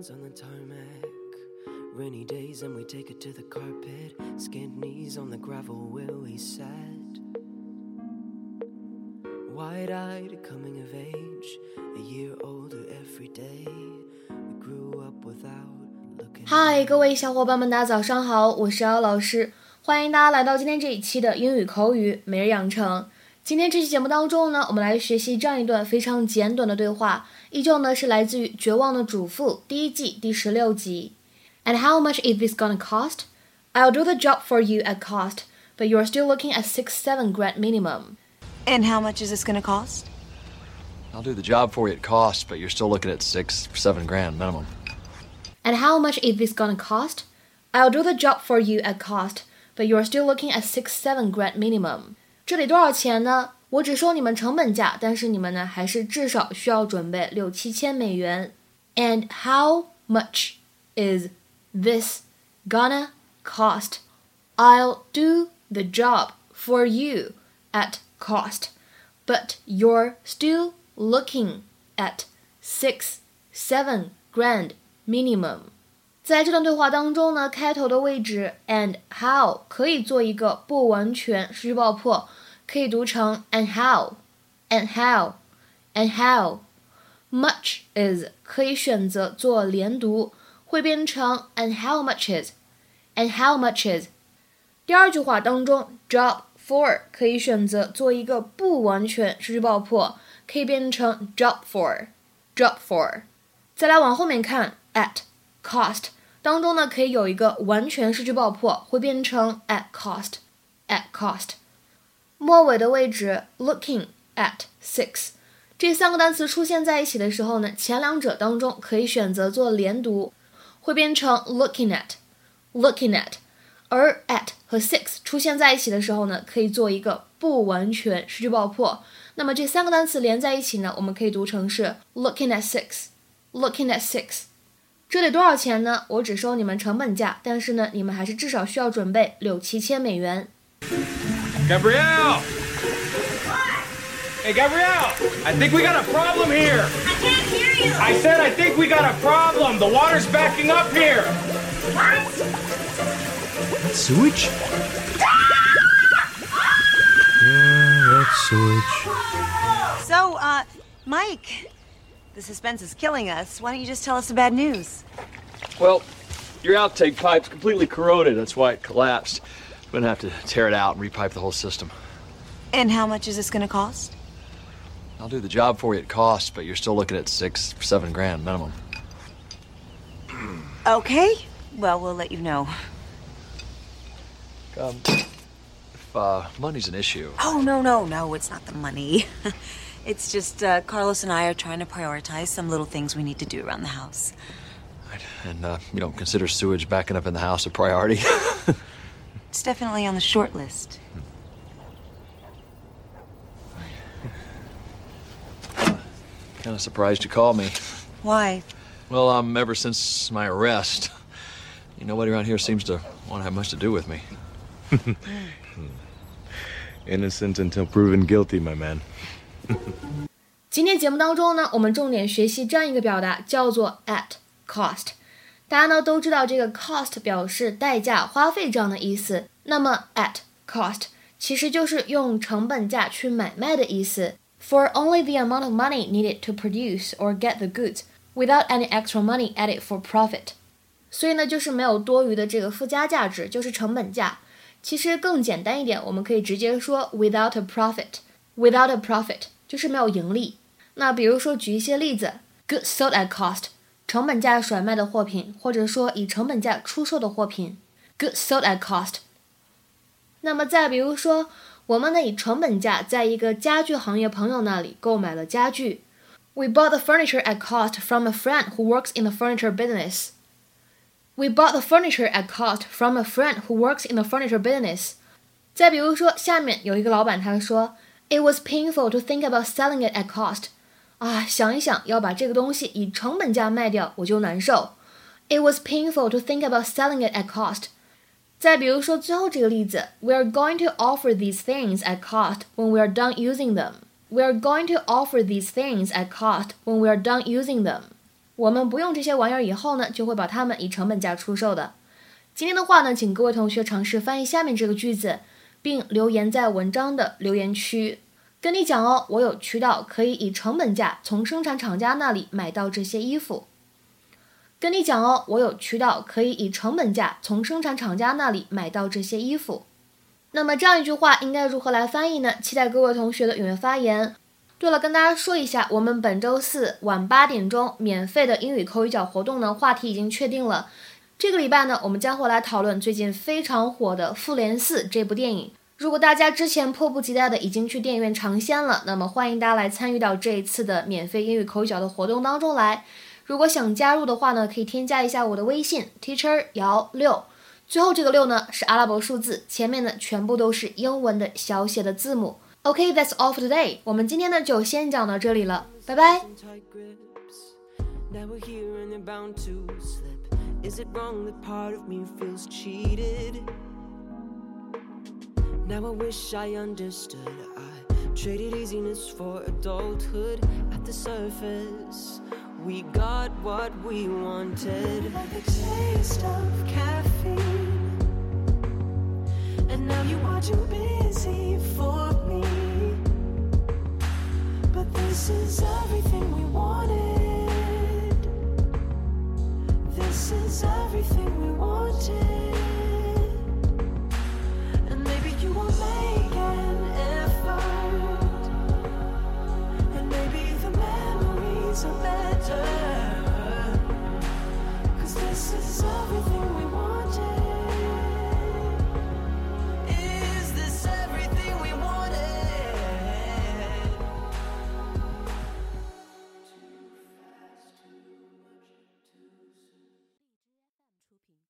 hands on the tarmac. Rainy days and we take it to the carpet. Skinned knees on the gravel where we sat. Wide eyed, coming of age. A year older every day. We grew up without looking. 嗨，各位小伙伴们，大家早上好，我是姚老师，欢迎大家来到今天这一期的英语口语每日养成。 今天这期节目当中呢，我们来学习这样一段非常简短的对话，依旧呢是来自于《绝望的主妇》第一季第十六集。And how much is this gonna cost? I'll do the job for you at cost, but you're still looking at six, seven grand minimum. And how much is this going to cost? I'll do the job for you at cost, but you're still looking at six, seven grand minimum. And how much is this gonna cost? I'll do the job for you at cost, but you're still looking at six, seven grand minimum. 这里多少钱呢？我只收你们成本价，但是你们呢还是至少需要准备六七千美元。And how much is this gonna cost? I'll do the job for you at cost, but you're still looking at six, seven grand minimum. 在这段对话当中呢，开头的位置 and how 可以做一个不完全失去爆破， 可以读成 and how，and how，and how。much is 可以选择做连读，会变成 and how much is，and how much is。第二句话当中，job for 可以选择做一个不完全失去爆破，可以变成 job for，job for。再来往后面看，at cost 当中呢，可以有一个完全失去爆破，会变成 at cost，at cost。 末尾的位置，looking at six 这三个单词出现在一起的时候呢，前两者当中可以选择做连读，会变成 looking at，looking at。而 at 和 six 出现在一起的时候呢，可以做一个不完全失去爆破。那么这三个单词连在一起呢，我们可以读成是 looking at six，looking at six。这得多少钱呢？我只收你们成本价，但是呢，你们还是至少需要准备六七千美元。Gabrielle! What? Hey, Gabrielle! I think we got a problem here. I can't hear you. I said I think we got a problem. The water's backing up here. What? Sewage? Yeah, that's sewage. So, uh, Mike, the suspense is killing us. Why don't you just tell us the bad news? Well, your outtake pipe's completely corroded. That's why it collapsed. I'm gonna have to tear it out and repipe the whole system. And how much is this going to cost? I'll do the job for you at cost, but you're still looking at six, seven grand minimum. Okay. Well, we'll let you know. Um, if uh, money's an issue, Oh, no, no, no. It's not the money. it's just uh, Carlos and I are trying to prioritize some little things we need to do around the house. and uh, you don't consider sewage backing up in the house a priority. It's definitely on the short list. kind of surprised you called me. Why? Well, um, ever since my arrest, nobody around here seems to want to have much to do with me. Innocent until proven guilty, my man. 今天节目当中呢，我们重点学习这样一个表达，叫做 at cost。 大家呢都知道这个 cost 表示代价、花费这样的意思。那么 at cost 其实就是用成本价去买卖的意思。For only the amount of money needed to produce or get the goods, without any extra money added for profit。所以呢，就是没有多余的这个附加价值，就是成本价。其实更简单一点，我们可以直接说 without a profit。Without a profit 就是没有盈利。那比如说举一些例子，goods sold at cost， 成本价甩卖的货品，或者说以成本价出售的货品，goods sold at cost。那么再比如说，我们呢以成本价在一个家具行业朋友那里购买了家具，We bought the furniture at cost from a friend who works in the furniture business。We bought the furniture at cost from a friend who works in the furniture business。再比如说，下面有一个老板他说，It was painful to think about selling it at cost。 啊，想一想要把这个东西以成本价卖掉，我就难受。It was painful to think about selling it at cost。再比如说最后这个例子，We are going to offer these things at cost when we are done using them. We are going to offer these things at cost when we are done using them. 我们不用这些玩意儿以后呢，就会把它们以成本价出售的。今天的话呢，请各位同学尝试翻译下面这个句子，并留言在文章的留言区。跟你讲哦，我有渠道可以以成本价从生产厂家那里买到这些衣服。跟你讲哦，我有渠道可以以成本价从生产厂家那里买到这些衣服。那么这样一句话应该如何来翻译呢？期待各位同学的踊跃发言。对了，跟大家说一下，我们本周四晚八点钟免费的英语口语角活动呢，话题已经确定了。这个礼拜呢，我们将会来讨论最近非常火的《复联四》这部电影。如果大家之前迫不及待的已经去电影院尝鲜了，那么欢迎大家来参与到这一次的免费英语口语角的活动当中来。如果想加入的话呢，可以添加一下我的微信 teacher 姚六，最后这个六呢是阿拉伯数字，前面呢全部都是英文的小写的字母。OK，that's all for today。我们今天呢就先讲到这里了，拜拜。Now I wish I understood. I traded easiness for adulthood. At the surface, we got what we wanted. Like a taste of caffeine. And now you are too busy for me. But this is everything we wanted. This is everything we wanted.